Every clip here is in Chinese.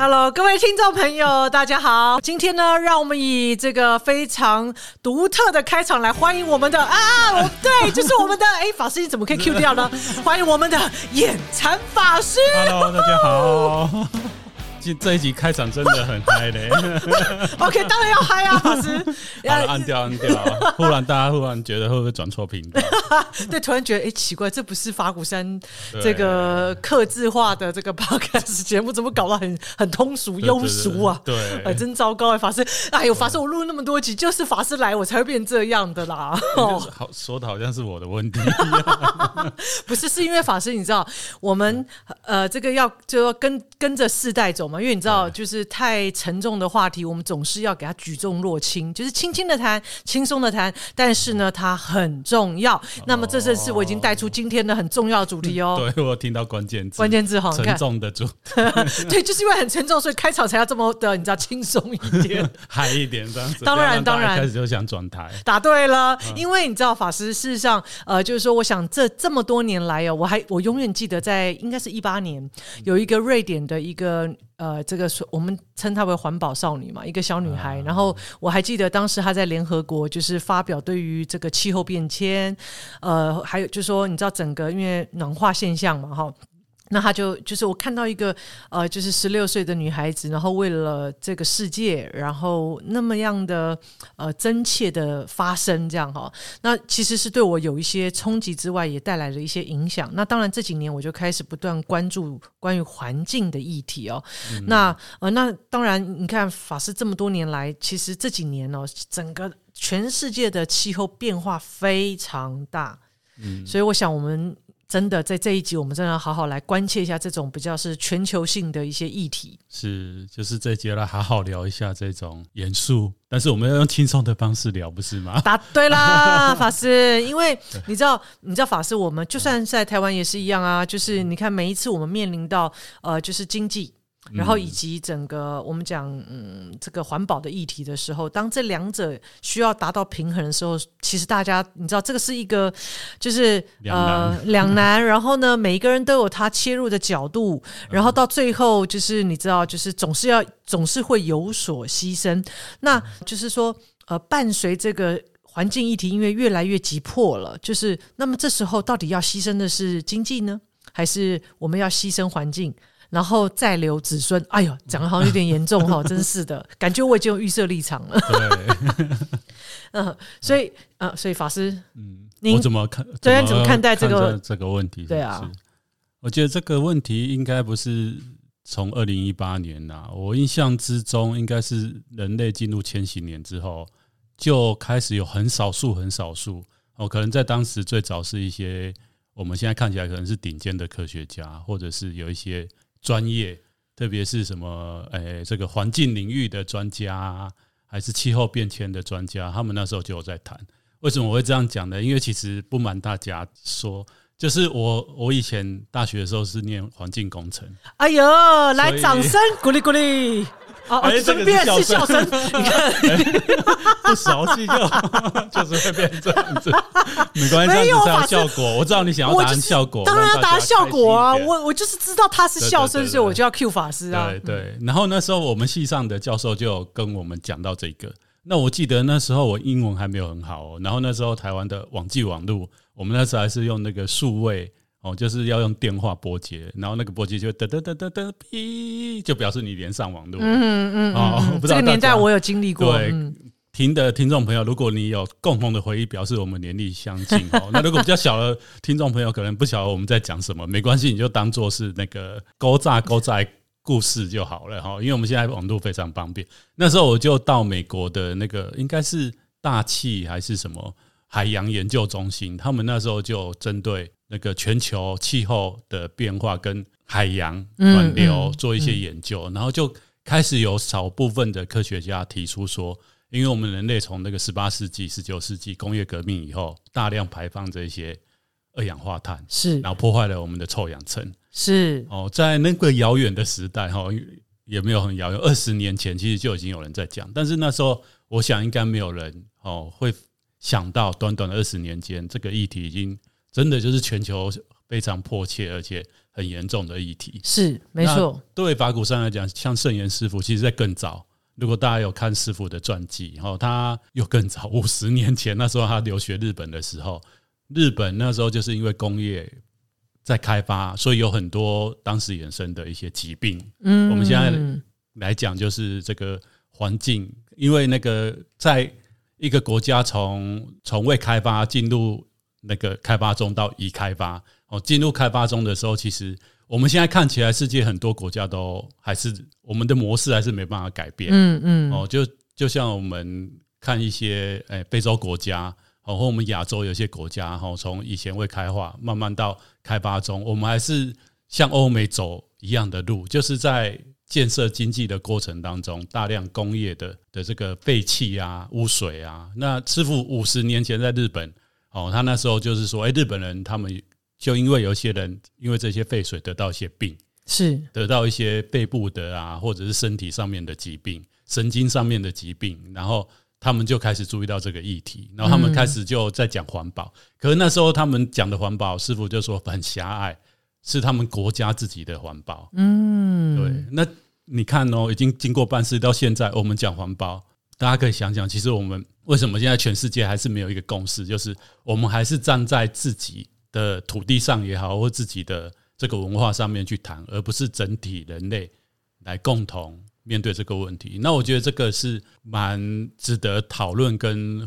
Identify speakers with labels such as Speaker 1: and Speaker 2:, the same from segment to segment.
Speaker 1: Hello，各位听众朋友，大家好。今天呢，让我们以这个非常独特的开场来欢迎我们的啊，对，就是我们的哎，法师你怎么可以 Q 掉呢？欢迎我们的眼馋法师。
Speaker 2: Hello，大家好。这一集开场真的很嗨嘞！
Speaker 1: OK，当然要嗨啊，法师。
Speaker 2: 好了，按掉按掉。忽然大家忽然觉得会不会转错频道？
Speaker 1: 对，突然觉得哎、欸，奇怪，这不是法鼓山这个客制化的这个 Podcast 节目，怎么搞得很很通俗庸俗啊？
Speaker 2: 对，
Speaker 1: 哎，真糟糕哎，法师。哎呦，法师，我录了那么多集，就是法师来，我才会变这样的啦。哦，
Speaker 2: 好，说的好像是我的问题。
Speaker 1: 不是，是因为法师，你知道，我们呃，这个要就要跟跟着世代走嘛。因为你知道，就是太沉重的话题，我们总是要给它举重若轻，就是轻轻的谈，轻松的谈。但是呢，它很重要。那么，这正是我已经带出今天的很重要的主题哦。
Speaker 2: 对，我听到关键字，
Speaker 1: 关键字哈，
Speaker 2: 沉重的主。
Speaker 1: 对，就是因为很沉重，所以开场才要这么的，你知道，轻松一点，
Speaker 2: 嗨一点这样子。
Speaker 1: 当然，当然，
Speaker 2: 开始就想转台。
Speaker 1: 答对了，因为你知道，法师事实上，呃，就是说，我想这这么多年来哦，我还我永远记得，在应该是一八年，有一个瑞典的一个。呃，这个我们称她为环保少女嘛，一个小女孩。然后我还记得当时她在联合国就是发表对于这个气候变迁，呃，还有就是说，你知道整个因为暖化现象嘛，哈。那他就就是我看到一个呃，就是十六岁的女孩子，然后为了这个世界，然后那么样的呃真切的发生，这样哈。那其实是对我有一些冲击之外，也带来了一些影响。那当然这几年我就开始不断关注关于环境的议题哦。嗯、那呃，那当然你看法师这么多年来，其实这几年哦，整个全世界的气候变化非常大，嗯，所以我想我们。真的，在这一集，我们真的要好好来关切一下这种比较是全球性的一些议题。
Speaker 2: 是，就是这一集来好好聊一下这种严肃，但是我们要用轻松的方式聊，不是吗？
Speaker 1: 答对啦，法师。因为你知道，你知道法师，我们就算在台湾也是一样啊。就是你看，每一次我们面临到呃，就是经济。然后以及整个我们讲嗯这个环保的议题的时候，当这两者需要达到平衡的时候，其实大家你知道这个是一个就是呃两难，然后呢每一个人都有他切入的角度，然后到最后就是你知道就是总是要总是会有所牺牲，那就是说呃伴随这个环境议题因为越来越急迫了，就是那么这时候到底要牺牲的是经济呢，还是我们要牺牲环境？然后再留子孙，哎呦，讲的好像有点严重哈，真是的，感觉我已经有预设立场了。对，嗯，所以，呃，所以法师，嗯，您怎么看？怎么看待这个
Speaker 2: 这个问题？
Speaker 1: 对啊，
Speaker 2: 我觉得这个问题应该不是从二零一八年呐，我印象之中应该是人类进入千禧年之后就开始有很少数、很少数哦，可能在当时最早是一些我们现在看起来可能是顶尖的科学家，或者是有一些。专业，特别是什么，诶、欸，这个环境领域的专家，还是气候变迁的专家，他们那时候就有在谈。为什么我会这样讲呢？因为其实不瞒大家说，就是我我以前大学的时候是念环境工程。
Speaker 1: 哎呦，来掌声鼓励鼓励。哦，顺便是笑声，你看
Speaker 2: 不熟悉就 就是会变这样子，没关系，这样子才有效果。我知道你想要达成效果，
Speaker 1: 当然要达成效果啊！我我就是知道他是笑声，所以我就要 Q 法师啊。
Speaker 2: 对对，然后那时候我们系上的教授就跟我们讲到这个。那我记得那时候我英文还没有很好哦，然后那时候台湾的网际网路，我们那时候还是用那个数位。哦，就是要用电话拨接，然后那个拨接就哒哒哒哒哒哔，就表示你连上网络。嗯嗯嗯。哦，
Speaker 1: 这个年代我有经历过。
Speaker 2: 对，听的听众朋友，如果你有共同的回忆，表示我们年龄相近哦。那如果比较小的听众朋友，可能不晓得我们在讲什么，没关系，你就当做是那个勾炸勾炸故事就好了哈。因为我们现在网络非常方便。那时候我就到美国的那个应该是大气还是什么海洋研究中心，他们那时候就针对。那个全球气候的变化跟海洋暖流做一些研究，然后就开始有少部分的科学家提出说，因为我们人类从那个十八世纪、十九世纪工业革命以后，大量排放这些二氧化碳，是，然后破坏了我们的臭氧层，
Speaker 1: 是。
Speaker 2: 哦，在那个遥远的时代哈，也没有很遥远，二十年前其实就已经有人在讲，但是那时候我想应该没有人哦会想到，短短的二十年间，这个议题已经。真的就是全球非常迫切而且很严重的议题。
Speaker 1: 是没错。
Speaker 2: 对法鼓山来讲，像圣严师傅，其实在更早。如果大家有看师傅的传记，哈，他又更早五十年前，那时候他留学日本的时候，日本那时候就是因为工业在开发，所以有很多当时衍生的一些疾病。嗯，我们现在来讲就是这个环境，因为那个在一个国家从从未开发进入那个开发中到已开发，哦，进入开发中的时候，其实。我们现在看起来，世界很多国家都还是我们的模式还是没办法改变。嗯嗯。哦，就就像我们看一些诶非洲国家，哦或我们亚洲有些国家，哈，从以前未开化慢慢到开发中，我们还是像欧美走一样的路，就是在建设经济的过程当中，大量工业的的这个废气啊、污水啊。那师傅五十年前在日本，哦，他那时候就是说，诶，日本人他们。就因为有些人因为这些废水得到一些病，是得到一些肺部的啊，或者是身体上面的疾病、神经上面的疾病，然后他们就开始注意到这个议题，然后他们开始就在讲环保。可是那时候他们讲的环保，师傅就说很狭隘，是他们国家自己的环保。嗯，对。那你看哦，已经经过半世到现在，我们讲环保，大家可以想想，其实我们为什么现在全世界还是没有一个共识，就是我们还是站在自己。的土地上也好，或自己的这个文化上面去谈，而不是整体人类来共同面对这个问题。那我觉得这个是蛮值得讨论跟。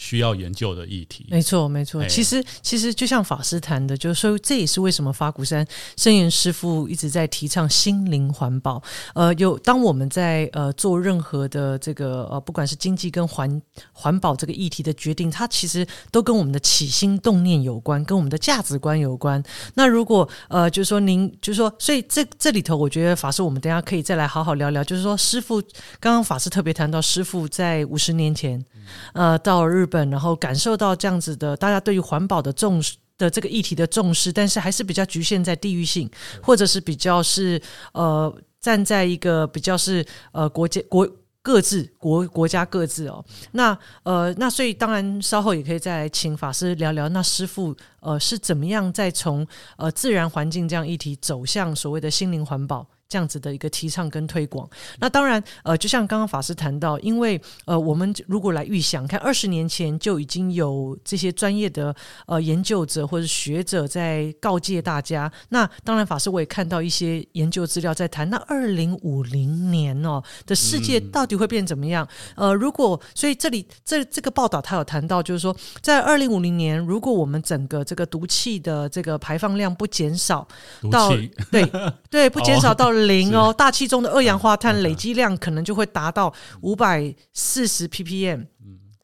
Speaker 2: 需要研究的议题，
Speaker 1: 没错，没错。其实，其实就像法师谈的，就是说，这也是为什么法鼓山圣严师父一直在提倡心灵环保。呃，有当我们在呃做任何的这个呃，不管是经济跟环环保这个议题的决定，它其实都跟我们的起心动念有关，跟我们的价值观有关。那如果呃，就是说您，就是说，所以这这里头，我觉得法师，我们等下可以再来好好聊聊。就是说，师傅刚刚法师特别谈到，师傅在五十年前，呃，到日。本，然后感受到这样子的，大家对于环保的重视的这个议题的重视，但是还是比较局限在地域性，或者是比较是呃站在一个比较是呃国家国各自国国家各自哦，那呃那所以当然稍后也可以再来请法师聊聊，那师傅呃是怎么样在从呃自然环境这样议题走向所谓的心灵环保。这样子的一个提倡跟推广，那当然，呃，就像刚刚法师谈到，因为呃，我们如果来预想，看二十年前就已经有这些专业的呃研究者或者学者在告诫大家，那当然，法师我也看到一些研究资料在谈，那二零五零年哦的世界到底会变怎么样？呃，如果所以这里这这个报道他有谈到，就是说在二零五零年，如果我们整个这个毒气的这个排放量不减少到对对不减少 到。零哦，大气中的二氧化碳累积量可能就会达到五百四十 ppm。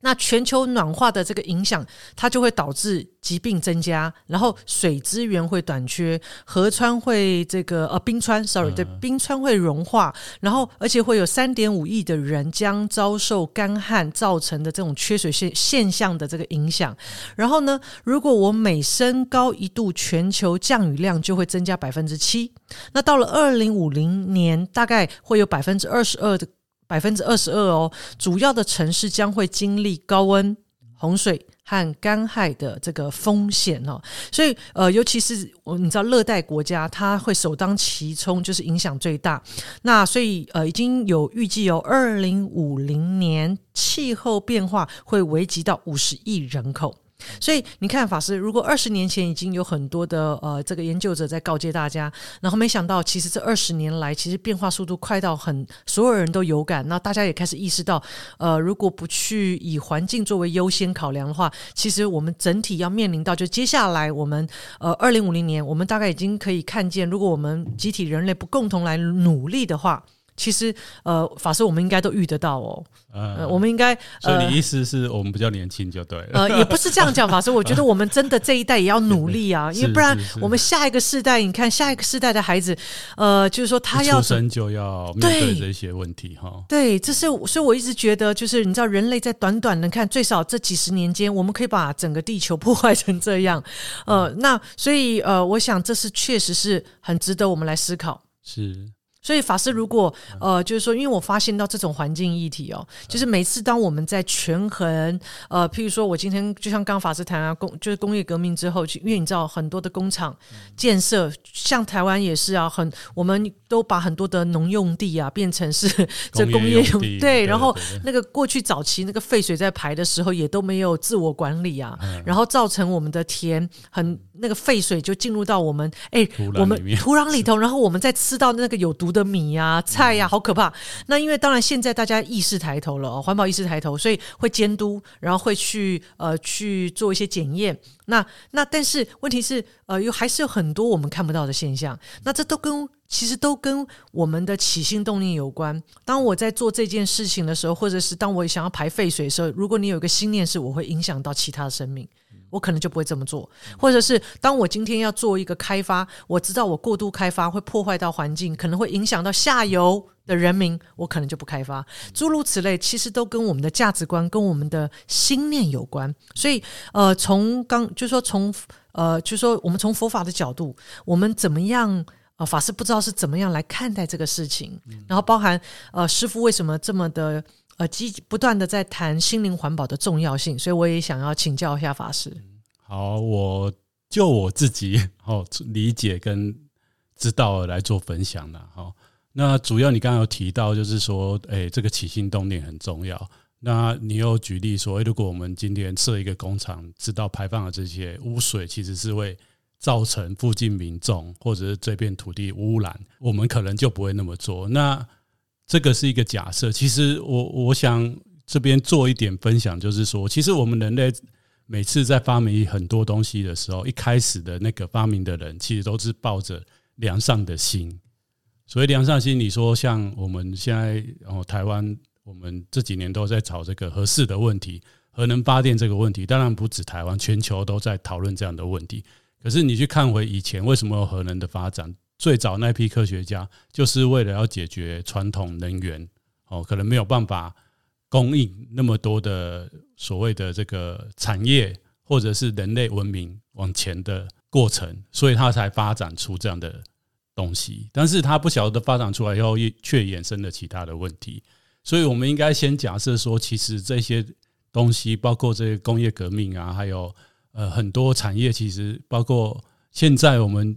Speaker 1: 那全球暖化的这个影响，它就会导致疾病增加，然后水资源会短缺，河川会这个呃冰川，sorry，对，冰川会融化，然后而且会有三点五亿的人将遭受干旱造成的这种缺水现现象的这个影响。然后呢，如果我每升高一度，全球降雨量就会增加百分之七。那到了二零五零年，大概会有百分之二十二的。百分之二十二哦，主要的城市将会经历高温、洪水和干旱的这个风险哦。所以呃，尤其是我你知道，热带国家它会首当其冲，就是影响最大。那所以呃，已经有预计有二零五零年气候变化会危及到五十亿人口。所以你看，法师，如果二十年前已经有很多的呃这个研究者在告诫大家，然后没想到其实这二十年来，其实变化速度快到很所有人都有感，那大家也开始意识到，呃，如果不去以环境作为优先考量的话，其实我们整体要面临到，就接下来我们呃二零五零年，我们大概已经可以看见，如果我们集体人类不共同来努力的话。其实，呃，法师，我们应该都遇得到哦。呃，我们应该，
Speaker 2: 所以你意思是我们比较年轻就对了。
Speaker 1: 呃，也不是这样讲，法师，我觉得我们真的这一代也要努力啊，因为不然我们下一个世代，你看下一个世代的孩子，呃，就是说他要
Speaker 2: 出生就要面对这些问题哈。
Speaker 1: 对，这是所以我一直觉得，就是你知道，人类在短短的看最少这几十年间，我们可以把整个地球破坏成这样。呃，那所以呃，我想这是确实是很值得我们来思考。
Speaker 2: 是。
Speaker 1: 所以法师，如果呃，就是说，因为我发现到这种环境议题哦，就是每次当我们在权衡，呃，譬如说我今天就像刚法师谈啊，工就是工业革命之后，因为你知道很多的工厂建设，像台湾也是啊，很我们都把很多的农用地啊变成是这工业用地，对，然后那个过去早期那个废水在排的时候也都没有自我管理啊，然后造成我们的田很那个废水就进入到我们哎我们土壤里头，然后我们再吃到那个有毒的米呀、菜呀，好可怕！那因为当然现在大家意识抬头了哦，环保意识抬头，所以会监督，然后会去呃去做一些检验。那那但是问题是呃，有还是有很多我们看不到的现象。那这都跟其实都跟我们的起心动念有关。当我在做这件事情的时候，或者是当我想要排废水的时候，如果你有一个心念是我会影响到其他的生命。我可能就不会这么做，或者是当我今天要做一个开发，我知道我过度开发会破坏到环境，可能会影响到下游的人民，我可能就不开发。诸如此类，其实都跟我们的价值观、跟我们的心念有关。所以，呃，从刚就说从呃，就说我们从佛法的角度，我们怎么样？呃，法师不知道是怎么样来看待这个事情，然后包含呃，师傅为什么这么的。呃，积不断的在谈心灵环保的重要性，所以我也想要请教一下法师。
Speaker 2: 好，我就我自己哦理解跟知道来做分享了。好，那主要你刚刚有提到，就是说，哎，这个起心动念很重要。那你又举例说，如果我们今天设一个工厂，知道排放的这些污水其实是会造成附近民众或者是这片土地污染，我们可能就不会那么做。那这个是一个假设，其实我我想这边做一点分享，就是说，其实我们人类每次在发明很多东西的时候，一开始的那个发明的人，其实都是抱着良善的心。所谓良善心，你说像我们现在哦，台湾，我们这几年都在吵这个核四的问题，核能发电这个问题，当然不止台湾，全球都在讨论这样的问题。可是你去看回以前，为什么有核能的发展？最早那批科学家就是为了要解决传统能源哦，可能没有办法供应那么多的所谓的这个产业，或者是人类文明往前的过程，所以他才发展出这样的东西。但是他不晓得发展出来以后，却衍生了其他的问题。所以我们应该先假设说，其实这些东西，包括这些工业革命啊，还有呃很多产业，其实包括现在我们。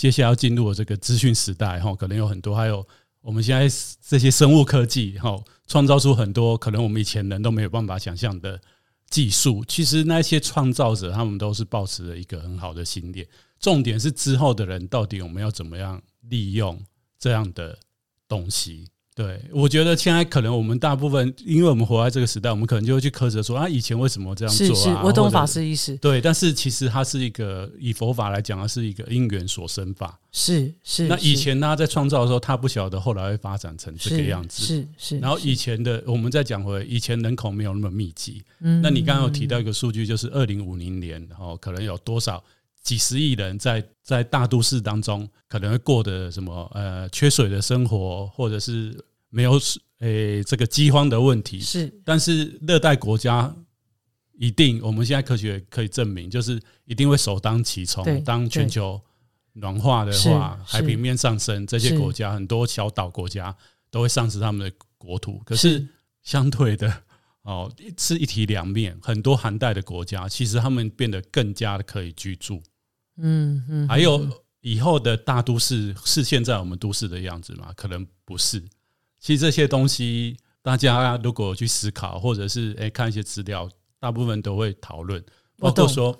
Speaker 2: 接下来要进入的这个资讯时代，哈，可能有很多，还有我们现在这些生物科技，哈，创造出很多可能我们以前人都没有办法想象的技术。其实那些创造者，他们都是保持了一个很好的心念。重点是之后的人，到底我们要怎么样利用这样的东西？对，我觉得现在可能我们大部分，因为我们活在这个时代，我们可能就会去苛责说啊，以前为什么这样做啊？
Speaker 1: 是是，我懂法师意思。
Speaker 2: 对，但是其实它是一个以佛法来讲，它是一个因缘所生法。
Speaker 1: 是是。
Speaker 2: 那以前呢在创造的时候，他不晓得后来会发展成这个样子。
Speaker 1: 是是。
Speaker 2: 然后以前的我们再讲回，以前人口没有那么密集。嗯。那你刚刚有提到一个数据，就是二零五零年，然后可能有多少几十亿人在在大都市当中，可能会过的什么呃缺水的生活，或者是没有水。诶、欸，这个饥荒的问题
Speaker 1: 是，
Speaker 2: 但是热带国家一定，我们现在科学可以证明，就是一定会首当其冲。当全球暖化的话，海平面上升，这些国家很多小岛国家都会丧失他们的国土。可是相对的，哦，是一体两面，很多寒带的国家，其实他们变得更加的可以居住。嗯嗯，还有以后的大都市是现在我们都市的样子吗？可能不是。其实这些东西，大家如果去思考，或者是诶看一些资料，大部分都会讨论，包括说，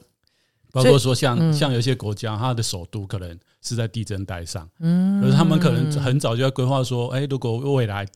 Speaker 2: 包括说像像有些国家，它的首都可能是在地震带上，嗯，可是他们可能很早就要规划说，诶，如果未来。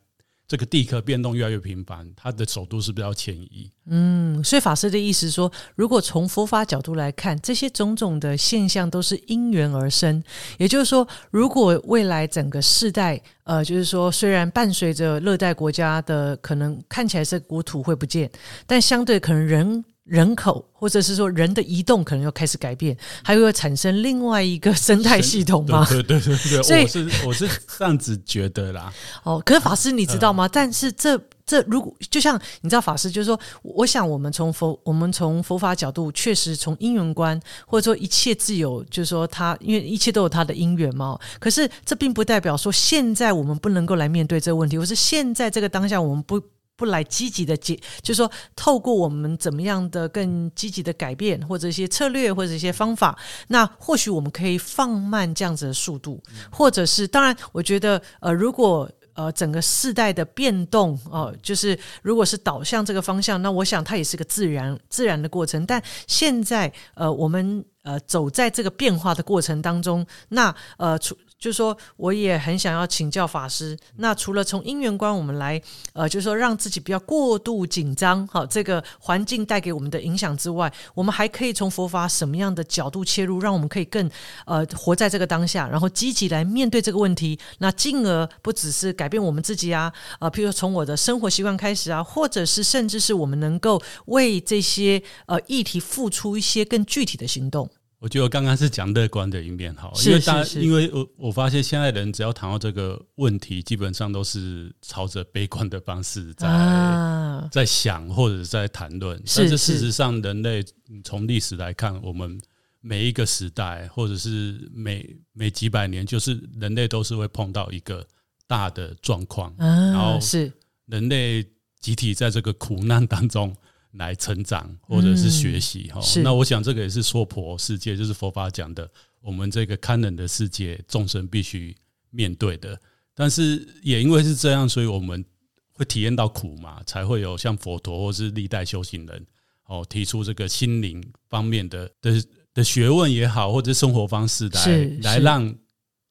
Speaker 2: 这个地壳变动越来越频繁，它的首都是不是要迁移？
Speaker 1: 嗯，所以法师的意思说，如果从佛法角度来看，这些种种的现象都是因缘而生。也就是说，如果未来整个世代，呃，就是说，虽然伴随着热带国家的可能看起来是国土会不见，但相对可能人。人口或者是说人的移动可能要开始改变，还会产生另外一个生态系统吗？
Speaker 2: 对对对对，所以我是我是这样子觉得啦。
Speaker 1: 哦，可是法师你知道吗？但是这这如果就像你知道，法师就是说，我想我们从佛我们从佛法角度，确实从因缘观，或者说一切自有，就是说他因为一切都有他的因缘嘛。可是这并不代表说现在我们不能够来面对这个问题，或是现在这个当下我们不不来积极的解，就是说透过我们怎么样的更积极的改变，或者一些策略或者一些方法，那或许我们可以放慢这样子的速度，或者是当然，我觉得呃如果。呃，整个世代的变动哦、呃，就是如果是导向这个方向，那我想它也是个自然自然的过程。但现在呃，我们呃走在这个变化的过程当中，那呃除。就是说，我也很想要请教法师。那除了从因缘观，我们来，呃，就是说让自己不要过度紧张，好，这个环境带给我们的影响之外，我们还可以从佛法什么样的角度切入，让我们可以更呃活在这个当下，然后积极来面对这个问题。那进而不只是改变我们自己啊，呃，譬如说从我的生活习惯开始啊，或者是甚至是我们能够为这些呃议题付出一些更具体的行动。
Speaker 2: 我觉得我刚刚是讲乐观的一面哈，因为大家，因为我我发现现在人只要谈到这个问题，基本上都是朝着悲观的方式在、啊、在想或者在谈论。但是事实上，人类从历史来看，我们每一个时代或者是每每几百年，就是人类都是会碰到一个大的状况，然后是人类集体在这个苦难当中。来成长或者是学习哈、嗯，那我想这个也是娑婆世界，就是佛法讲的，我们这个堪忍的世界，众生必须面对的。但是也因为是这样，所以我们会体验到苦嘛，才会有像佛陀或是历代修行人哦提出这个心灵方面的的的学问也好，或者生活方式来来让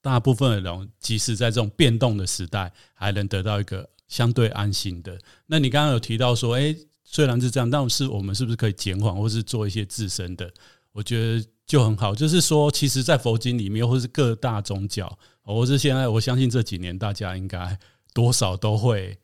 Speaker 2: 大部分的人，即使在这种变动的时代，还能得到一个相对安心的。那你刚刚有提到说，哎。虽然是这样，但是我们是不是可以减缓，或是做一些自身的？我觉得就很好。就是说，其实，在佛经里面，或是各大宗教，或是现在，我相信这几年大家应该多少都会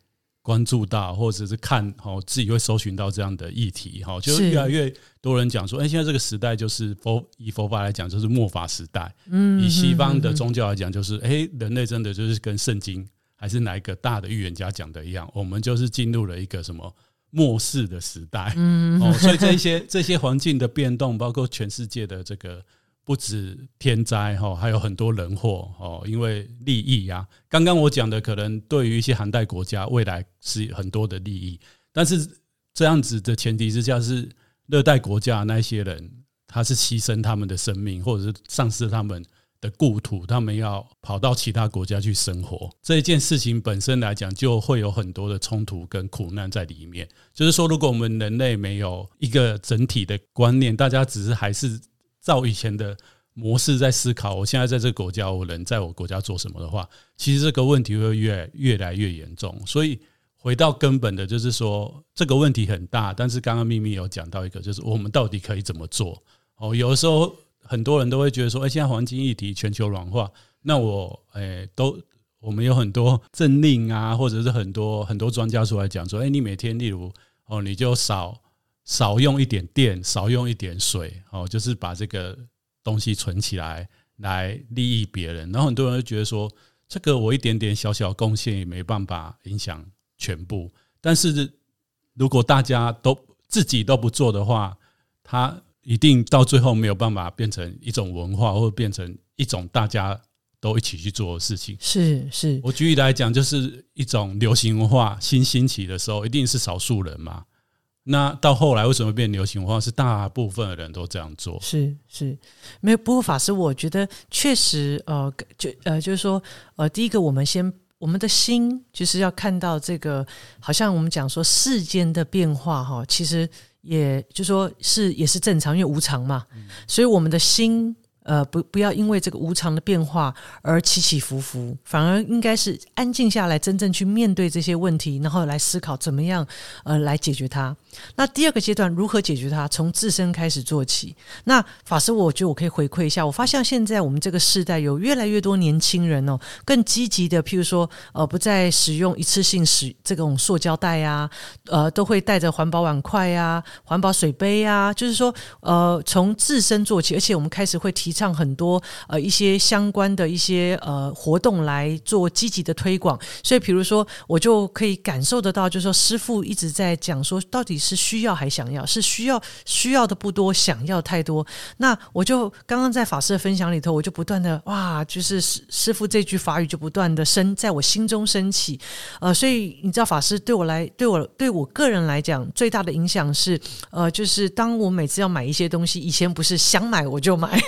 Speaker 2: 关注到，或者是看，哦，自己会搜寻到这样的议题，哈，就是越来越多人讲说，哎，现在这个时代就是佛，以佛法来讲，就是末法时代。嗯，以西方的宗教来讲，就是，哎，人类真的就是跟圣经还是哪一个大的预言家讲的一样，我们就是进入了一个什么？末世的时代，嗯，哦，所以这些 这些环境的变动，包括全世界的这个不止天灾哈，还有很多人祸哦，因为利益呀。刚刚我讲的，可能对于一些寒带国家，未来是很多的利益，但是这样子的前提之下，是热带国家那些人，他是牺牲他们的生命，或者是丧失他们。的故土，他们要跑到其他国家去生活，这一件事情本身来讲，就会有很多的冲突跟苦难在里面。就是说，如果我们人类没有一个整体的观念，大家只是还是照以前的模式在思考，我现在在这个国家，我能在我国家做什么的话，其实这个问题会越越来越严重。所以回到根本的，就是说这个问题很大，但是刚刚秘密有讲到一个，就是我们到底可以怎么做？哦，有的时候。很多人都会觉得说，哎，现在黄金议题、全球暖化，那我，哎，都我们有很多政令啊，或者是很多很多专家出来讲说，哎，你每天例如哦，你就少少用一点电，少用一点水，哦，就是把这个东西存起来，来利益别人。然后很多人会觉得说，这个我一点点小小贡献也没办法影响全部。但是如果大家都自己都不做的话，他。一定到最后没有办法变成一种文化，或者变成一种大家都一起去做的事情。是是，我举例来讲，就是一种流行文化新兴起的时候，一定是少数人嘛。那到后来为什么变流行文化？是大部分的人都这样做。是是，没有。不过法师，我觉得确实，呃，就呃，就是说，呃，第一个，我们先我们的心就是要看到这个，好像我们讲说世间的变化，哈，其实。也就说是也是正常，因为无常嘛，所以我们的心。呃，不，不要因为这个无常的变化而起起伏伏，反而应该是安静下来，真正去面对这些问题，然后来思考怎么样呃来解决它。那第二个阶段如何解决它？从自身开始做起。那法师，我觉得我可以回馈一下，我发现现在我们这个世代有越来越多年轻人哦，更积极的，譬如说呃，不再使用一次性使这种塑胶袋啊，呃，都会带着环保碗筷啊、环保水杯啊，就是说呃，从自身做起，而且我们开始会提。
Speaker 1: 像很多呃一些相关的一些呃活动来做积极的推广。所以，比如说，我就可以感受得到，就是说，师傅一直在讲说，到底是需要还想要？是需要需要的不多，想要太多。那我就刚刚在法师的分享里头，我就不断的哇，就是师师傅这句法语就不断的升在我心中升起。呃，所以你知道，法师对我来，对我对我个人来讲，最大的影响是，呃，就是当我每次要买一些东西，以前不是想买我就买，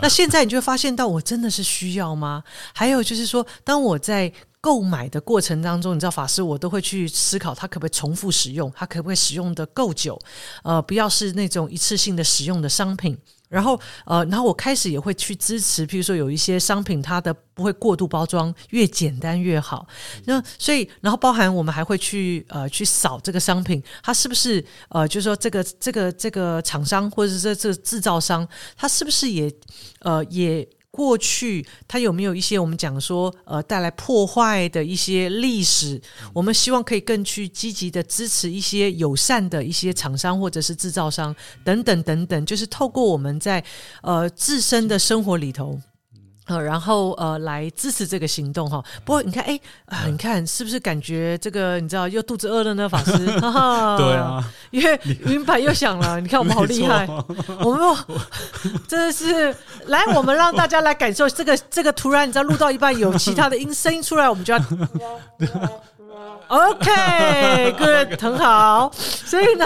Speaker 1: 那现在你就会发现到，我真的是需要吗？还有就是说，当我在购买的过程当中，你知道法师，我都会去思考，它可不可以重复使用，它可不可以使用的够久，呃，不要是那种一次性的使用的商品。然后，呃，然后我开始也会去支持，譬如说有一些商品，它的不会过度包装，越简单越好。那所以，然后包含我们还会去呃去扫这个商品，它是不是呃，就是说这个这个这个厂商或者是这这个制造商，它是不是也呃也。过去它有没有一些我们讲说呃带来破坏的一些历史？我们希望可以更去积极的支持一些友善的一些厂商或者是制造商等等等等，就是透过我们在呃自身的生活里头。呃，然后呃，来支持这个行动哈。不过你看，哎啊、呃，你看是不是感觉这个你知道又肚子饿了呢？法师，哈哈 对啊，因为云牌又响了。你看我们好厉害，我们真的是来，我们让大家来感受这个这个。突然你知道录到一半有其他的音声音出来，我们就要。OK，good，okay, 很好。所以呢，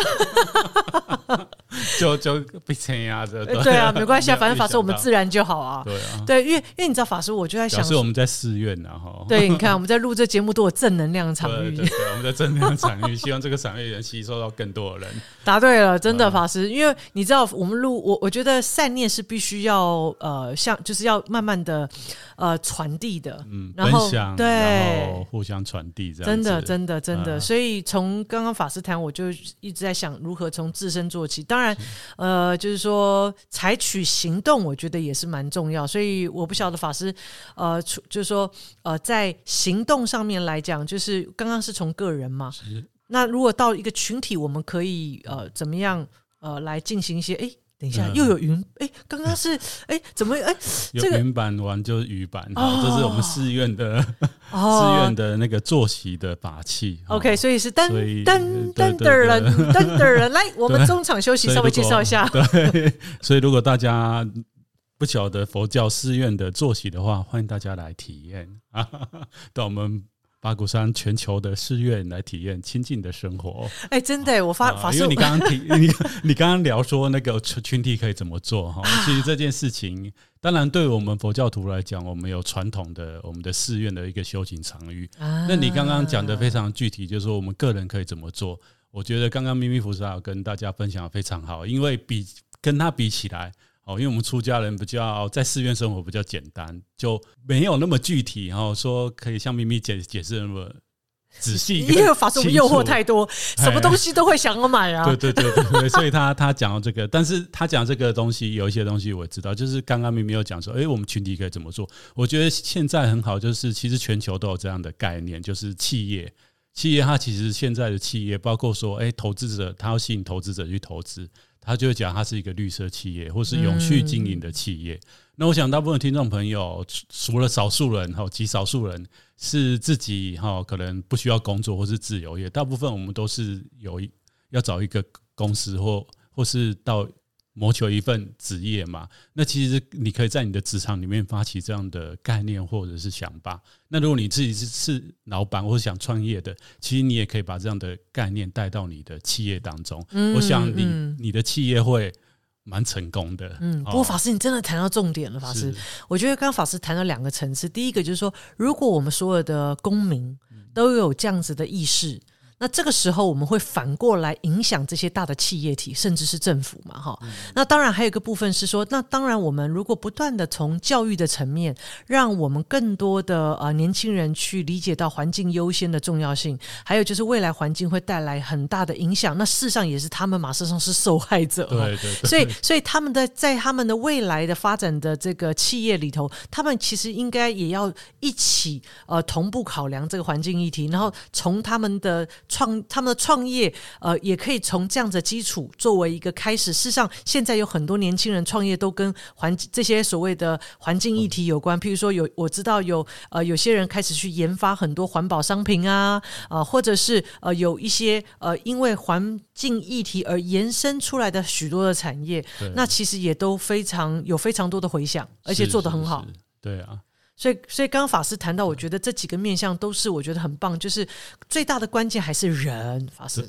Speaker 2: 就就被承压着。
Speaker 1: 对啊，没关系啊，反正法师我们自然就好啊。
Speaker 2: 对啊，
Speaker 1: 对，因为因为你知道法师，我就在想，
Speaker 2: 是我们在寺院然后。
Speaker 1: 对，你看我们在录这节目都有正能量 场域。
Speaker 2: 对，我们在正能量场域，希望这个场域能吸收到更多的人。
Speaker 1: 答对了，真的法师，因为你知道我们录我，我觉得善念是必须要呃，像就是要慢慢的呃传递的，嗯，然后对，
Speaker 2: 然后互相传递这样，
Speaker 1: 真的。真的，真的，啊、所以从刚刚法师谈，我就一直在想如何从自身做起。当然，呃，就是说采取行动，我觉得也是蛮重要。所以我不晓得法师，呃，就是说，呃，在行动上面来讲，就是刚刚是从个人嘛。是那如果到一个群体，我们可以呃怎么样呃来进行一些哎。诶等一下，又有云哎，刚刚是哎，怎么哎？
Speaker 2: 有云板玩就是雨板，好，这是我们寺院的 寺院的那个坐席的法器。
Speaker 1: OK，所以是噔噔噔的人，噔 的人来，我们中场休息，稍微介绍一下。
Speaker 2: 对，所以如果大家不晓得佛教寺院的坐席的话，欢迎大家来体验啊，到我们。八股山全球的寺院来体验清净的生活。
Speaker 1: 哎，真的，我发
Speaker 2: 因为你刚刚提 你你刚刚聊说那个群群体可以怎么做哈？其实这件事情，当然对我们佛教徒来讲，我们有传统的我们的寺院的一个修行场域。那你刚刚讲的非常具体，就是说我们个人可以怎么做？我觉得刚刚咪咪菩萨跟大家分享的非常好，因为比跟他比起来。哦，因为我们出家人比较在寺院生活比较简单，就没有那么具体，然后说可以像咪咪解解释那么仔细。
Speaker 1: 因为法师诱惑太多，什么东西都会想要买啊。
Speaker 2: 对对对对對，所以他他讲到这个，但是他讲这个东西有一些东西我知道，就是刚刚咪咪有讲说，哎，我们群体可以怎么做？我觉得现在很好，就是其实全球都有这样的概念，就是企业企业它其实现在的企业，包括说，哎，投资者他要吸引投资者去投资。他就会讲，它是一个绿色企业，或是永续经营的企业。嗯、那我想，大部分听众朋友，除了少数人哈，极少数人是自己哈，可能不需要工作或是自由业，大部分我们都是有一要找一个公司或或是到。谋求一份职业嘛，那其实你可以在你的职场里面发起这样的概念或者是想法。那如果你自己是是老板或者想创业的，其实你也可以把这样的概念带到你的企业当中。嗯、我想你你的企业会蛮成功的。嗯，
Speaker 1: 不过法师你真的谈到重点了，法师。我觉得刚刚法师谈到两个层次，第一个就是说，如果我们所有的公民都有这样子的意识。那这个时候，我们会反过来影响这些大的企业体，甚至是政府嘛，哈。那当然还有一个部分是说，那当然我们如果不断的从教育的层面，让我们更多的呃年轻人去理解到环境优先的重要性，还有就是未来环境会带来很大的影响，那事实上也是他们马上上是受害者，
Speaker 2: 对对对。
Speaker 1: 所以，所以他们的在他们的未来的发展的这个企业里头，他们其实应该也要一起呃同步考量这个环境议题，然后从他们的创他们的创业，呃，也可以从这样子的基础作为一个开始。事实上，现在有很多年轻人创业都跟环这些所谓的环境议题有关。譬如说，有我知道有呃有些人开始去研发很多环保商品啊，呃，或者是呃有一些呃因为环境议题而延伸出来的许多的产业，那其实也都非常有非常多的回响，而且做得很好。
Speaker 2: 对啊。
Speaker 1: 所以，所以刚刚法师谈到，我觉得这几个面向都是我觉得很棒，就是最大的关键还是人。法师，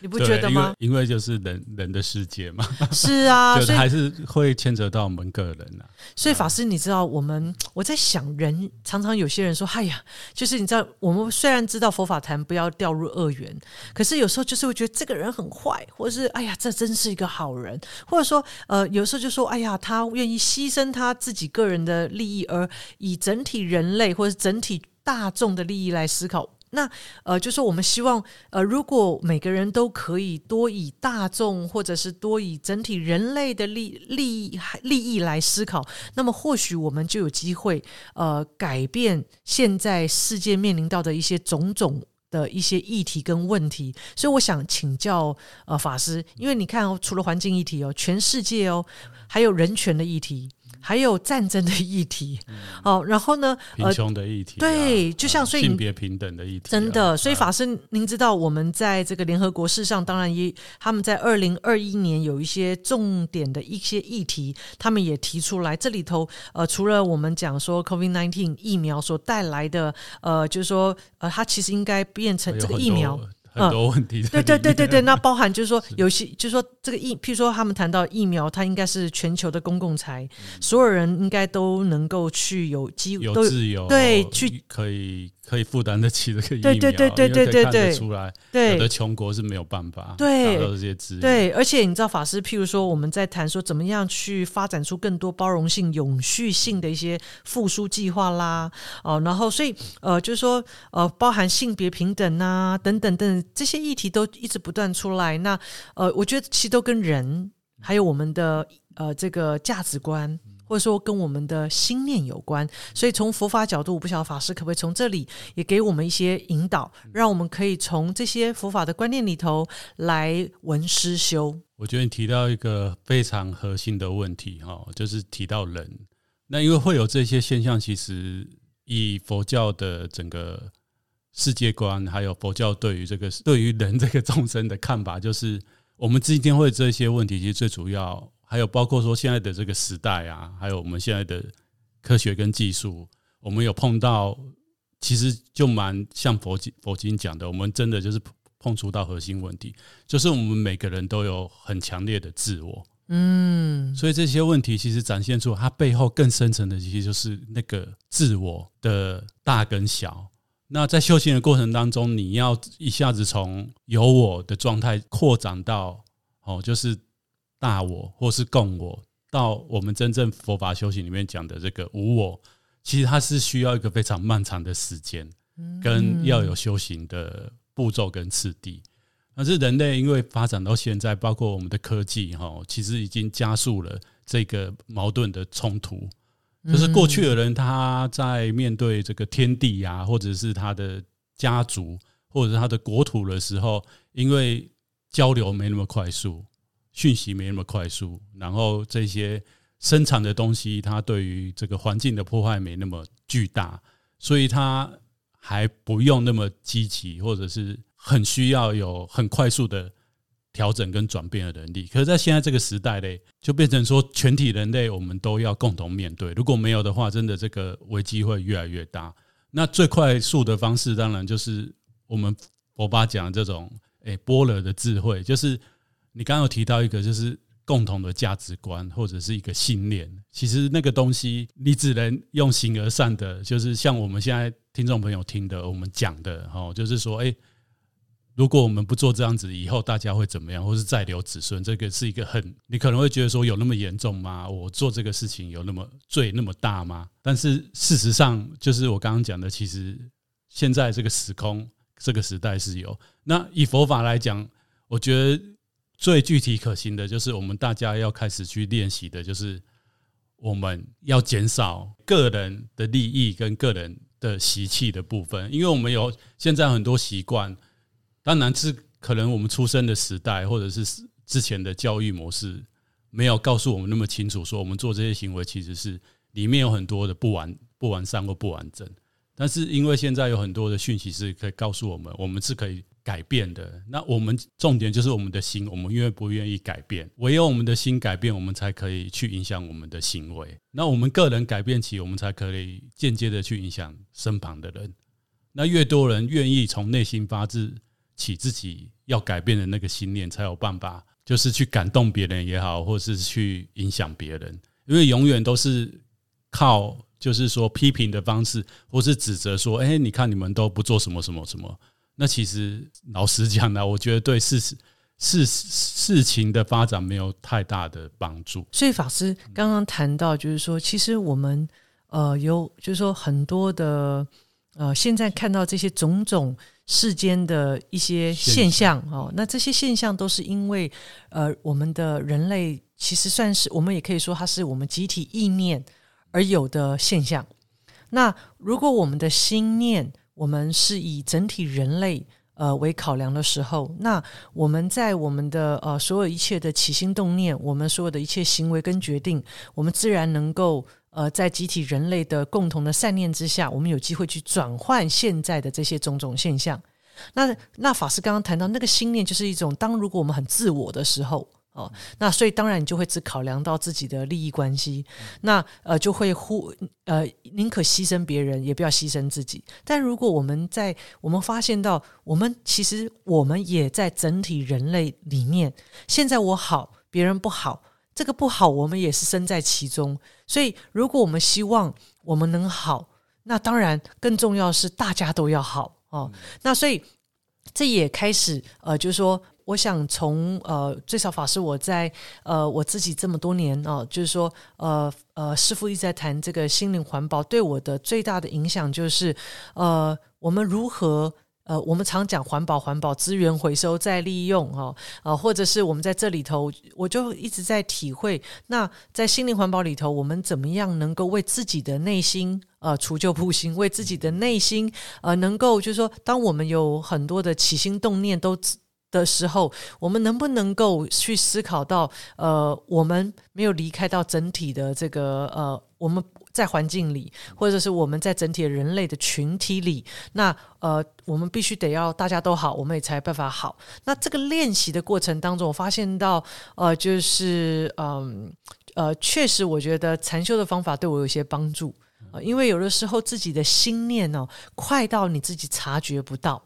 Speaker 1: 你不觉得吗？
Speaker 2: 因为，就是人人的世界嘛。
Speaker 1: 是啊，所以
Speaker 2: 还是会牵扯到我们个人啊。
Speaker 1: 所以法师，你知道，我们我在想，人常常有些人说：“哎呀，就是你知道，我们虽然知道佛法谈不要掉入恶缘，可是有时候就是会觉得这个人很坏，或者是哎呀，这真是一个好人，或者说呃，有时候就说哎呀，他愿意牺牲他自己个人的利益而以。”整体人类或者整体大众的利益来思考，那呃，就是我们希望呃，如果每个人都可以多以大众或者是多以整体人类的利利益利益来思考，那么或许我们就有机会呃，改变现在世界面临到的一些种种的一些议题跟问题。所以我想请教呃法师，因为你看哦，除了环境议题哦，全世界哦，还有人权的议题。还有战争的议题，嗯、哦，然后呢，
Speaker 2: 贫穷的议题、啊，
Speaker 1: 对，就像所以
Speaker 2: 性别平等的议题、啊，
Speaker 1: 真的，所以法师，您知道我们在这个联合国事上，当然也他们在二零二一年有一些重点的一些议题，他们也提出来。这里头，呃，除了我们讲说 COVID nineteen 疫苗所带来的，呃，就是说，呃，它其实应该变成这个疫苗。
Speaker 2: 很多问题、嗯，
Speaker 1: 对对对对对，那 包含就是说，有些就是说，这个疫，譬如说，他们谈到疫苗，它应该是全球的公共财，嗯、所有人应该都能够去有机会，
Speaker 2: 有自由，
Speaker 1: 对，去
Speaker 2: 可以。可以负担得起这个疫苗，
Speaker 1: 对对对对对对对，
Speaker 2: 出来，
Speaker 1: 对
Speaker 2: 有的穷国是没有办法对。这些资源，
Speaker 1: 对，而且你知道法师，譬如说我们在谈说怎么样去发展出更多包容性、永续性的一些复苏计划啦，哦，然后所以呃，就是说呃，包含性别平等啊等等等这些议题都一直不断出来，那呃，我觉得其实都跟人还有我们的呃这个价值观。或者说跟我们的心念有关，所以从佛法角度，我不晓得法师可不可以从这里也给我们一些引导，让我们可以从这些佛法的观念里头来闻思修。
Speaker 2: 我觉得你提到一个非常核心的问题，哈，就是提到人。那因为会有这些现象，其实以佛教的整个世界观，还有佛教对于这个对于人这个众生的看法，就是我们今天会这些问题，其实最主要。还有包括说现在的这个时代啊，还有我们现在的科学跟技术，我们有碰到，其实就蛮像佛经佛经讲的，我们真的就是碰触到核心问题，就是我们每个人都有很强烈的自我，嗯，所以这些问题其实展现出它背后更深层的，其实就是那个自我的大跟小。那在修行的过程当中，你要一下子从有我的状态扩展到哦，就是。大我或是共我，到我们真正佛法修行里面讲的这个无我，其实它是需要一个非常漫长的时间，跟要有修行的步骤跟次第。但是人类因为发展到现在，包括我们的科技哈，其实已经加速了这个矛盾的冲突。就是过去的人他在面对这个天地呀，或者是他的家族，或者是他的国土的时候，因为交流没那么快速。讯息没那么快速，然后这些生产的东西，它对于这个环境的破坏没那么巨大，所以它还不用那么积极，或者是很需要有很快速的调整跟转变的能力。可是，在现在这个时代嘞，就变成说全体人类我们都要共同面对，如果没有的话，真的这个危机会越来越大。那最快速的方式，当然就是我们佛法讲的这种诶般若的智慧，就是。你刚刚有提到一个，就是共同的价值观或者是一个信念。其实那个东西，你只能用形而上的，就是像我们现在听众朋友听的，我们讲的，哈，就是说，诶，如果我们不做这样子，以后大家会怎么样，或是再留子孙？这个是一个很，你可能会觉得说，有那么严重吗？我做这个事情有那么罪那么大吗？但是事实上，就是我刚刚讲的，其实现在这个时空，这个时代是有。那以佛法来讲，我觉得。最具体可行的就是我们大家要开始去练习的，就是我们要减少个人的利益跟个人的习气的部分，因为我们有现在很多习惯，当然是可能我们出生的时代，或者是之前的教育模式，没有告诉我们那么清楚，说我们做这些行为其实是里面有很多的不完不完善或不完整。但是因为现在有很多的讯息是可以告诉我们，我们是可以改变的。那我们重点就是我们的心，我们愿不愿意改变？唯有我们的心改变，我们才可以去影响我们的行为。那我们个人改变起，我们才可以间接的去影响身旁的人。那越多人愿意从内心发自起自己要改变的那个心念，才有办法，就是去感动别人也好，或是去影响别人。因为永远都是靠。就是说批评的方式，或是指责说，哎，你看你们都不做什么什么什么。那其实老实讲呢，我觉得对事实事事情的发展没有太大的帮助。
Speaker 1: 所以法师刚刚谈到，就是说，其实我们呃有，就是说很多的呃，现在看到这些种种世间的一些现象哦，那这些现象都是因为呃，我们的人类其实算是，我们也可以说它是我们集体意念。而有的现象，那如果我们的心念，我们是以整体人类呃为考量的时候，那我们在我们的呃所有一切的起心动念，我们所有的一切行为跟决定，我们自然能够呃在集体人类的共同的善念之下，我们有机会去转换现在的这些种种现象。那那法师刚刚谈到那个心念，就是一种当如果我们很自我的时候。哦，那所以当然你就会只考量到自己的利益关系，那呃就会忽呃宁可牺牲别人，也不要牺牲自己。但如果我们在我们发现到，我们其实我们也在整体人类里面，现在我好，别人不好，这个不好我们也是身在其中。所以如果我们希望我们能好，那当然更重要是大家都要好哦。那所以这也开始呃，就是说。我想从呃，最少法师我在呃我自己这么多年哦、就是说呃呃，师父一直在谈这个心灵环保，对我的最大的影响就是呃，我们如何呃，我们常讲环保环保，资源回收再利用哈啊、呃，或者是我们在这里头，我就一直在体会，那在心灵环保里头，我们怎么样能够为自己的内心呃除旧布新，为自己的内心呃能够就是说，当我们有很多的起心动念都。的时候，我们能不能够去思考到，呃，我们没有离开到整体的这个，呃，我们在环境里，或者是我们在整体的人类的群体里，那呃，我们必须得要大家都好，我们也才办法好。那这个练习的过程当中，我发现到，呃，就是，嗯，呃，确实，我觉得禅修的方法对我有些帮助，呃，因为有的时候自己的心念哦，快到你自己察觉不到。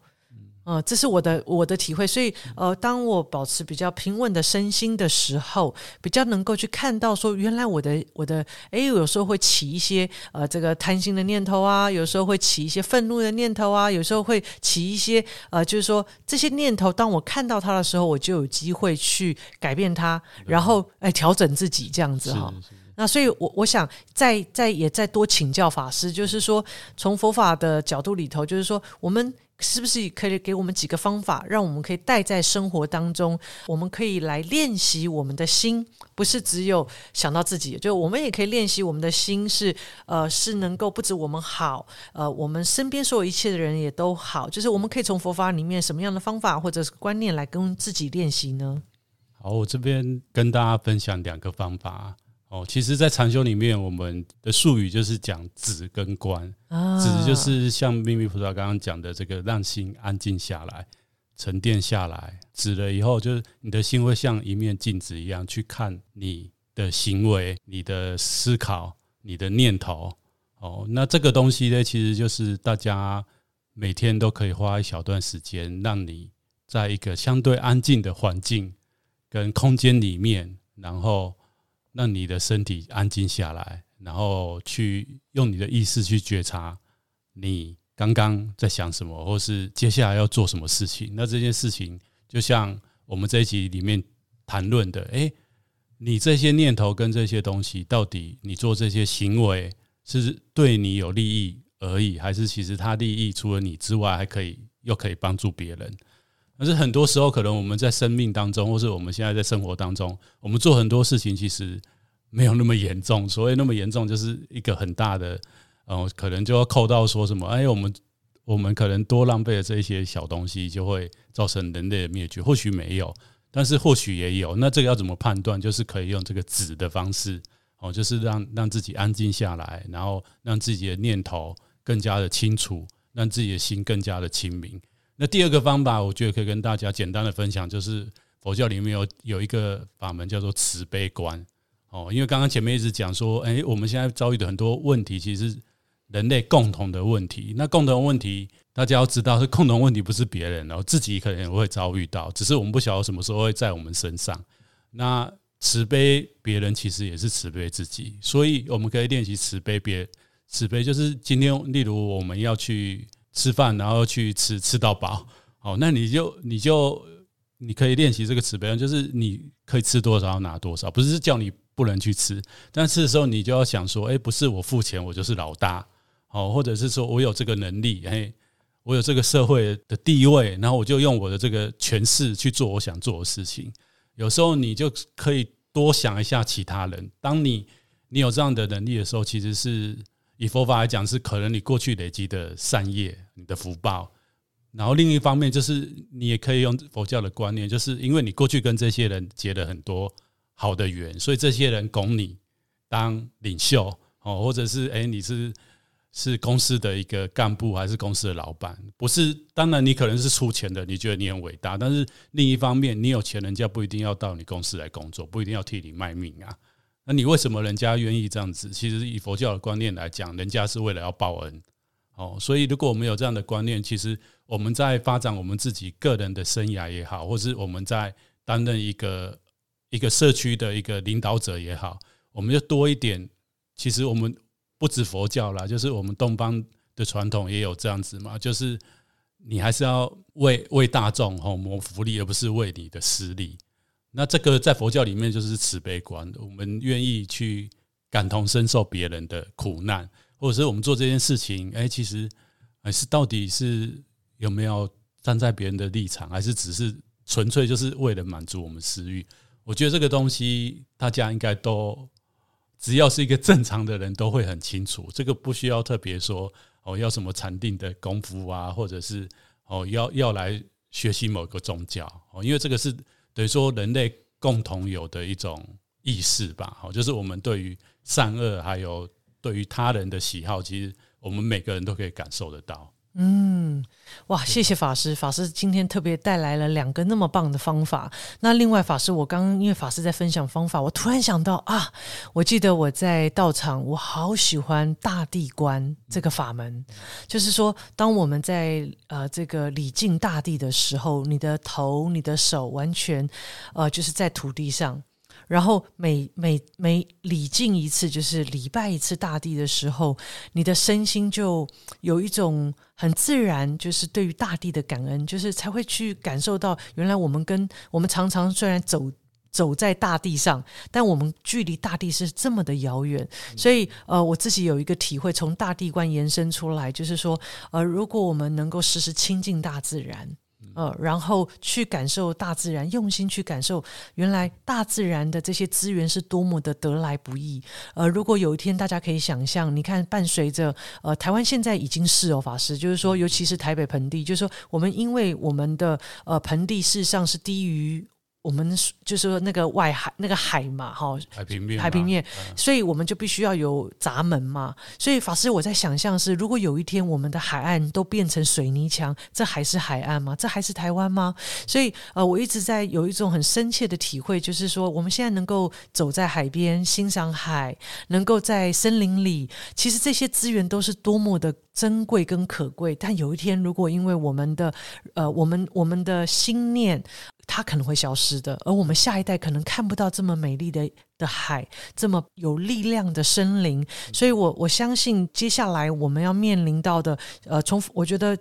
Speaker 1: 呃，这是我的我的体会，所以呃，当我保持比较平稳的身心的时候，比较能够去看到说，原来我的我的，哎，有时候会起一些呃这个贪心的念头啊，有时候会起一些愤怒的念头啊，有时候会起一些呃，就是说这些念头，当我看到它的时候，我就有机会去改变它，然后哎调整自己这样子哈。那所以我，我我想再再也再多请教法师，就是说从佛法的角度里头，就是说我们。是不是可以给我们几个方法，让我们可以带在生活当中？我们可以来练习我们的心，不是只有想到自己，就我们也可以练习我们的心是呃是能够不止我们好，呃我们身边所有一切的人也都好。就是我们可以从佛法里面什么样的方法或者是观念来跟自己练习呢？
Speaker 2: 好，我这边跟大家分享两个方法。哦，其实，在禅修里面，我们的术语就是讲止跟观。止就是像秘密菩萨刚刚讲的这个，让心安静下来、沉淀下来。止了以后，就是你的心会像一面镜子一样去看你的行为、你的思考、你的念头。哦，那这个东西呢，其实就是大家每天都可以花一小段时间，让你在一个相对安静的环境跟空间里面，然后。让你的身体安静下来，然后去用你的意识去觉察你刚刚在想什么，或是接下来要做什么事情。那这件事情就像我们这一集里面谈论的，诶，你这些念头跟这些东西，到底你做这些行为是对你有利益而已，还是其实它利益除了你之外，还可以又可以帮助别人？但是很多时候，可能我们在生命当中，或是我们现在在生活当中，我们做很多事情其实没有那么严重。所谓那么严重，就是一个很大的，呃，可能就要扣到说什么？哎，我们我们可能多浪费了这一些小东西，就会造成人类的灭绝。或许没有，但是或许也有。那这个要怎么判断？就是可以用这个止的方式哦，就是让让自己安静下来，然后让自己的念头更加的清楚，让自己的心更加的清明。那第二个方法，我觉得可以跟大家简单的分享，就是佛教里面有有一个法门叫做慈悲观哦。因为刚刚前面一直讲说，哎，我们现在遭遇的很多问题，其实。人类共同的问题，那共同问题，大家要知道是共同问题，不是别人，然后自己可能也会遭遇到，只是我们不晓得什么时候会在我们身上。那慈悲别人，其实也是慈悲自己，所以我们可以练习慈悲别。慈悲就是今天，例如我们要去吃饭，然后去吃吃到饱，好，那你就你就你可以练习这个慈悲，就是你可以吃多少拿多少，不是叫你不能去吃，但是的时候你就要想说，哎，不是我付钱，我就是老大。哦，或者是说我有这个能力，嘿，我有这个社会的地位，然后我就用我的这个权势去做我想做的事情。有时候你就可以多想一下其他人。当你你有这样的能力的时候，其实是以佛法来讲，是可能你过去累积的善业、你的福报。然后另一方面，就是你也可以用佛教的观念，就是因为你过去跟这些人结了很多好的缘，所以这些人拱你当领袖，哦，或者是诶，你是。是公司的一个干部还是公司的老板？不是，当然你可能是出钱的，你觉得你很伟大。但是另一方面，你有钱，人家不一定要到你公司来工作，不一定要替你卖命啊。那你为什么人家愿意这样子？其实以佛教的观念来讲，人家是为了要报恩。哦，所以如果我们有这样的观念，其实我们在发展我们自己个人的生涯也好，或是我们在担任一个一个社区的一个领导者也好，我们就多一点。其实我们。不止佛教啦，就是我们东方的传统也有这样子嘛，就是你还是要为为大众哦谋福利，而不是为你的私利。那这个在佛教里面就是慈悲观，我们愿意去感同身受别人的苦难，或者是我们做这件事情，哎，其实还是到底是有没有站在别人的立场，还是只是纯粹就是为了满足我们私欲？我觉得这个东西大家应该都。只要是一个正常的人都会很清楚，这个不需要特别说哦，要什么禅定的功夫啊，或者是哦要要来学习某个宗教哦，因为这个是等于说人类共同有的一种意识吧，好，就是我们对于善恶还有对于他人的喜好，其实我们每个人都可以感受得到。
Speaker 1: 嗯，哇，谢谢法师，法师今天特别带来了两个那么棒的方法。那另外，法师，我刚刚因为法师在分享方法，我突然想到啊，我记得我在道场，我好喜欢大地观这个法门，就是说，当我们在呃这个礼敬大地的时候，你的头、你的手完全呃就是在土地上。然后每每每礼敬一次，就是礼拜一次大地的时候，你的身心就有一种很自然，就是对于大地的感恩，就是才会去感受到，原来我们跟我们常常虽然走走在大地上，但我们距离大地是这么的遥远。所以，呃，我自己有一个体会，从大地观延伸出来，就是说，呃，如果我们能够时时亲近大自然。呃，然后去感受大自然，用心去感受，原来大自然的这些资源是多么的得来不易。呃，如果有一天大家可以想象，你看，伴随着呃，台湾现在已经是哦，法师，就是说，尤其是台北盆地，就是说，我们因为我们的呃盆地事实上是低于。我们就是说那个外海那个海嘛，哈，
Speaker 2: 海平面，
Speaker 1: 海平面，所以我们就必须要有闸门嘛。所以法师，我在想象是，如果有一天我们的海岸都变成水泥墙，这还是海岸吗？这还是台湾吗？所以呃，我一直在有一种很深切的体会，就是说我们现在能够走在海边欣赏海，能够在森林里，其实这些资源都是多么的珍贵跟可贵。但有一天，如果因为我们的呃，我们我们的心念。它可能会消失的，而我们下一代可能看不到这么美丽的的海，这么有力量的森林。所以我，我我相信接下来我们要面临到的，呃，从我觉得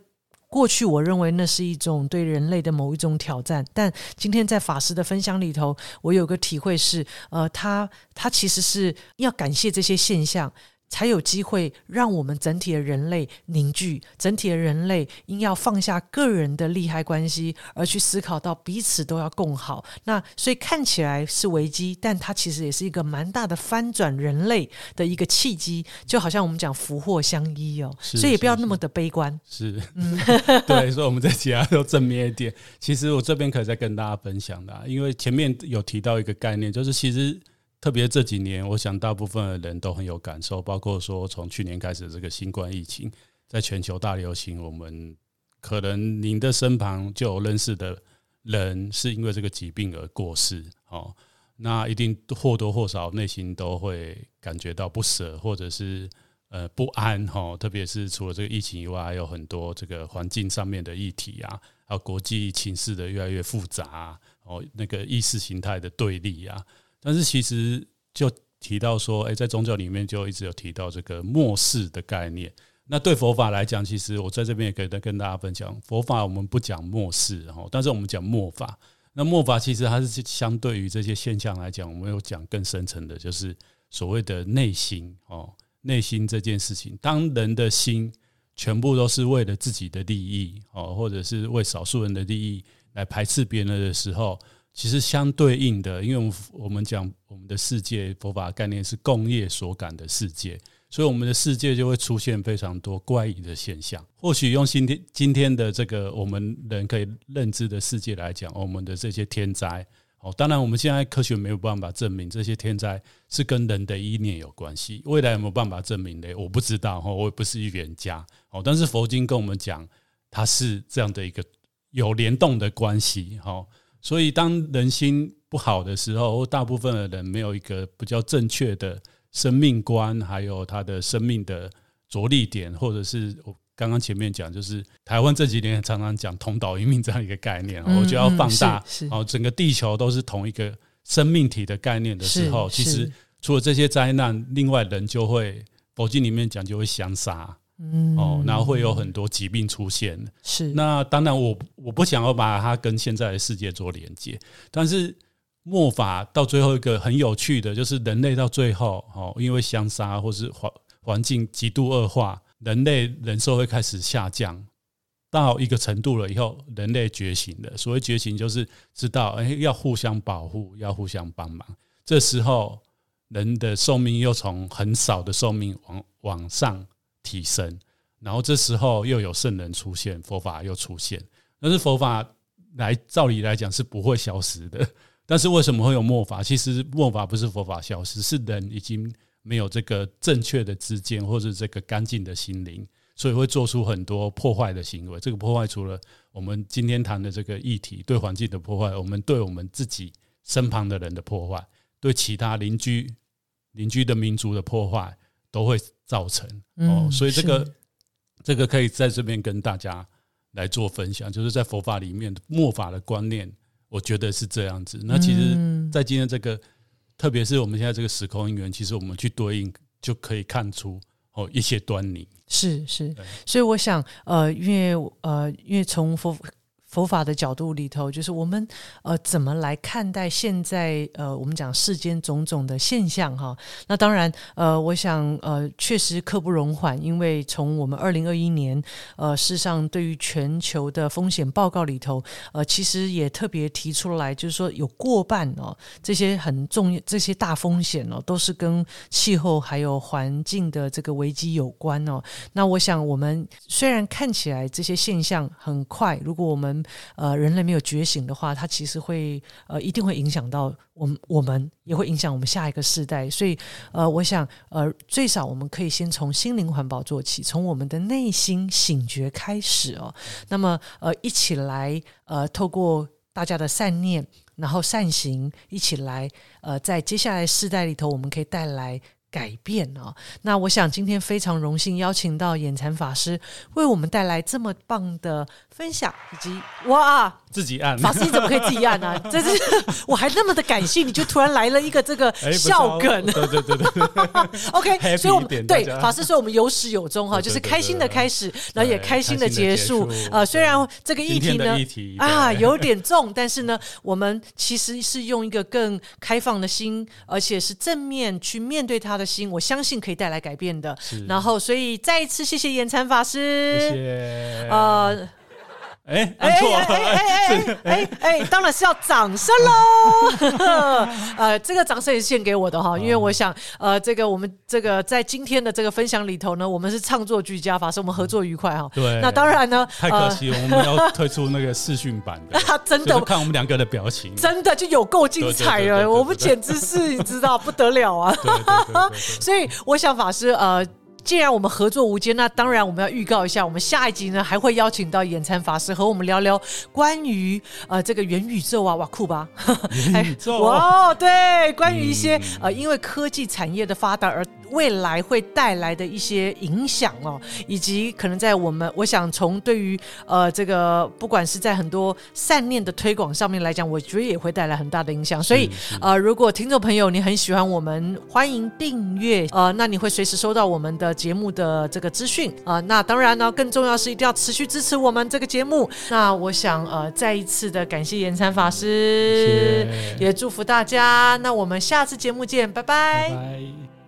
Speaker 1: 过去我认为那是一种对人类的某一种挑战，但今天在法师的分享里头，我有个体会是，呃，他他其实是要感谢这些现象。才有机会让我们整体的人类凝聚，整体的人类应要放下个人的利害关系，而去思考到彼此都要共好。那所以看起来是危机，但它其实也是一个蛮大的翻转人类的一个契机。就好像我们讲福祸相依哦，所以也不要那么的悲观。
Speaker 2: 是，是嗯，对，所以我们在其他都正面一点。其实我这边可以再跟大家分享的，因为前面有提到一个概念，就是其实。特别这几年，我想大部分的人都很有感受，包括说从去年开始这个新冠疫情在全球大流行，我们可能您的身旁就有认识的人是因为这个疾病而过世，哦，那一定或多或少内心都会感觉到不舍，或者是呃不安，哈，特别是除了这个疫情以外，还有很多这个环境上面的议题啊，还有国际情势的越来越复杂，哦，那个意识形态的对立啊。但是其实就提到说，哎，在宗教里面就一直有提到这个末世的概念。那对佛法来讲，其实我在这边也可以再跟大家分享，佛法我们不讲末世哈，但是我们讲末法。那末法其实它是相对于这些现象来讲，我们有讲更深层的，就是所谓的内心哦，内心这件事情。当人的心全部都是为了自己的利益哦，或者是为少数人的利益来排斥别人的时候。其实相对应的，因为我们我们讲我们的世界佛法概念是共业所感的世界，所以我们的世界就会出现非常多怪异的现象。或许用今天今天的这个我们人可以认知的世界来讲，我们的这些天灾哦，当然我们现在科学没有办法证明这些天灾是跟人的意念有关系，未来有没有办法证明呢？我不知道哈，我也不是预言家哦，但是佛经跟我们讲，它是这样的一个有联动的关系哈。所以，当人心不好的时候，或大部分的人没有一个比较正确的生命观，还有他的生命的着力点，或者是我刚刚前面讲，就是台湾这几年常常讲“同岛一命”这样一个概念，我就要放大哦，整个地球都是同一个生命体的概念的时候，其实除了这些灾难，另外人就会佛经里面讲就会相杀。嗯，哦，然后会有很多疾病出现。是，那当然我，我我不想要把它跟现在的世界做连接。但是末法到最后一个很有趣的，就是人类到最后，哦，因为相杀或是环环境极度恶化，人类人寿会开始下降到一个程度了以后，人类觉醒了。所谓觉醒，就是知道，哎，要互相保护，要互相帮忙。这时候，人的寿命又从很少的寿命往往上。提升，然后这时候又有圣人出现，佛法又出现。但是佛法来，照理来讲是不会消失的。但是为什么会有末法？其实末法不是佛法消失，是人已经没有这个正确的知见，或者这个干净的心灵，所以会做出很多破坏的行为。这个破坏除了我们今天谈的这个议题对环境的破坏，我们对我们自己身旁的人的破坏，对其他邻居邻居的民族的破坏。都会造成哦，所以这个这个可以在这边跟大家来做分享，就是在佛法里面末法的观念，我觉得是这样子。那其实，在今天这个，特别是我们现在这个时空因缘，其实我们去对应就可以看出哦一些端倪。是是，所以我想呃，因为呃，因为从佛。佛法的角度里头，就是我们呃怎么来看待现在呃我们讲世间种种的现象哈？那当然呃，我想呃确实刻不容缓，因为从我们二零二一年呃事实上对于全球的风险报告里头呃其实也特别提出来，就是说有过半哦这些很重要这些大风险哦都是跟气候还有环境的这个危机有关哦。那我想我们虽然看起来这些现象很快，如果我们呃，人类没有觉醒的话，它其实会呃，一定会影响到我们，我们也会影响我们下一个世代。所以，呃，我想，呃，最少我们可以先从心灵环保做起，从我们的内心醒觉开始哦。那么，呃，一起来，呃，透过大家的善念，然后善行，一起来，呃，在接下来世代里头，我们可以带来。改变哦，那我想今天非常荣幸邀请到眼禅法师为我们带来这么棒的分享，以及哇，自己按。
Speaker 1: 法师你怎么可以自己按呢、啊？这是我还那么的感性，你就突然来了一个这个 笑梗。
Speaker 2: 欸、对对对对。
Speaker 1: OK，所以我们对法师说我们有始有终哈，就是开心的开始，然后也开心的结束。呃，虽然这个议题呢题啊有点重，但是呢，我们其实是用一个更开放的心，而且是正面去面对他的心，我相信可以带来改变的。然后，所以再一次谢谢延参法师，谢谢。呃。
Speaker 2: 哎，哎哎哎
Speaker 1: 哎哎哎，当然是要掌声喽！呃，这个掌声也是献给我的哈，因为我想，呃，这个我们这个在今天的这个分享里头呢，我们是唱作俱佳，法师我们合作愉快哈。
Speaker 2: 对，
Speaker 1: 那当然呢，
Speaker 2: 太可惜，我们要推出那个视讯版的，
Speaker 1: 真的
Speaker 2: 看我们两个的表情，
Speaker 1: 真的就有够精彩了，我们简直是你知道不得了啊！所以我想法师呃。既然我们合作无间，那当然我们要预告一下，我们下一集呢还会邀请到延参法师和我们聊聊关于呃这个元宇宙啊，哇酷吧？
Speaker 2: 元宇宙
Speaker 1: 哇，对，关于一些、嗯、呃因为科技产业的发达而。未来会带来的一些影响哦，以及可能在我们，我想从对于呃这个，不管是在很多善念的推广上面来讲，我觉得也会带来很大的影响。所以呃，如果听众朋友你很喜欢我们，欢迎订阅呃，那你会随时收到我们的节目的这个资讯啊、呃。那当然呢，更重要是一定要持续支持我们这个节目。那我想呃，再一次的感谢延参法师，谢谢也祝福大家。那我们下次节目见，拜拜。拜拜。